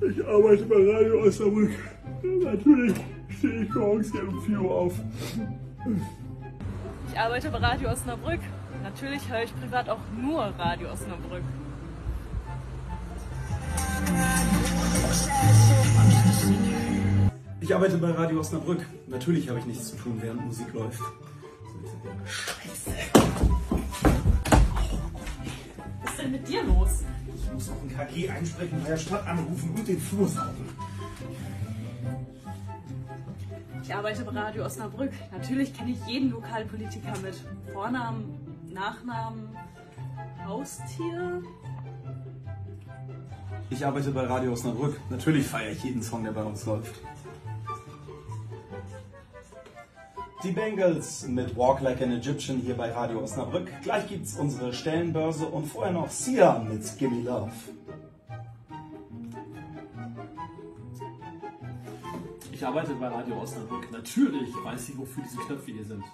Ich arbeite bei Radio Osnabrück. Natürlich stehe ich morgens hier um 4 Uhr auf. Ich arbeite bei Radio Osnabrück. Natürlich höre ich privat auch nur Radio Osnabrück. Ich arbeite bei Radio Osnabrück. Natürlich habe ich nichts zu tun, während Musik läuft. Scheiße. Was ist denn mit dir los? Ich muss noch ein KG einsprechen, bei der Stadt anrufen und den Flur saugen. Ich arbeite bei Radio Osnabrück. Natürlich kenne ich jeden Lokalpolitiker mit Vornamen, Nachnamen, Haustier. Ich arbeite bei Radio Osnabrück. Natürlich feiere ich jeden Song, der bei uns läuft. Die Bengals mit Walk Like an Egyptian hier bei Radio Osnabrück. Gleich gibt's unsere Stellenbörse und vorher noch Sia mit Gimme Love. Ich arbeite bei Radio Osnabrück. Natürlich weiß ich, wofür diese Knöpfe hier sind.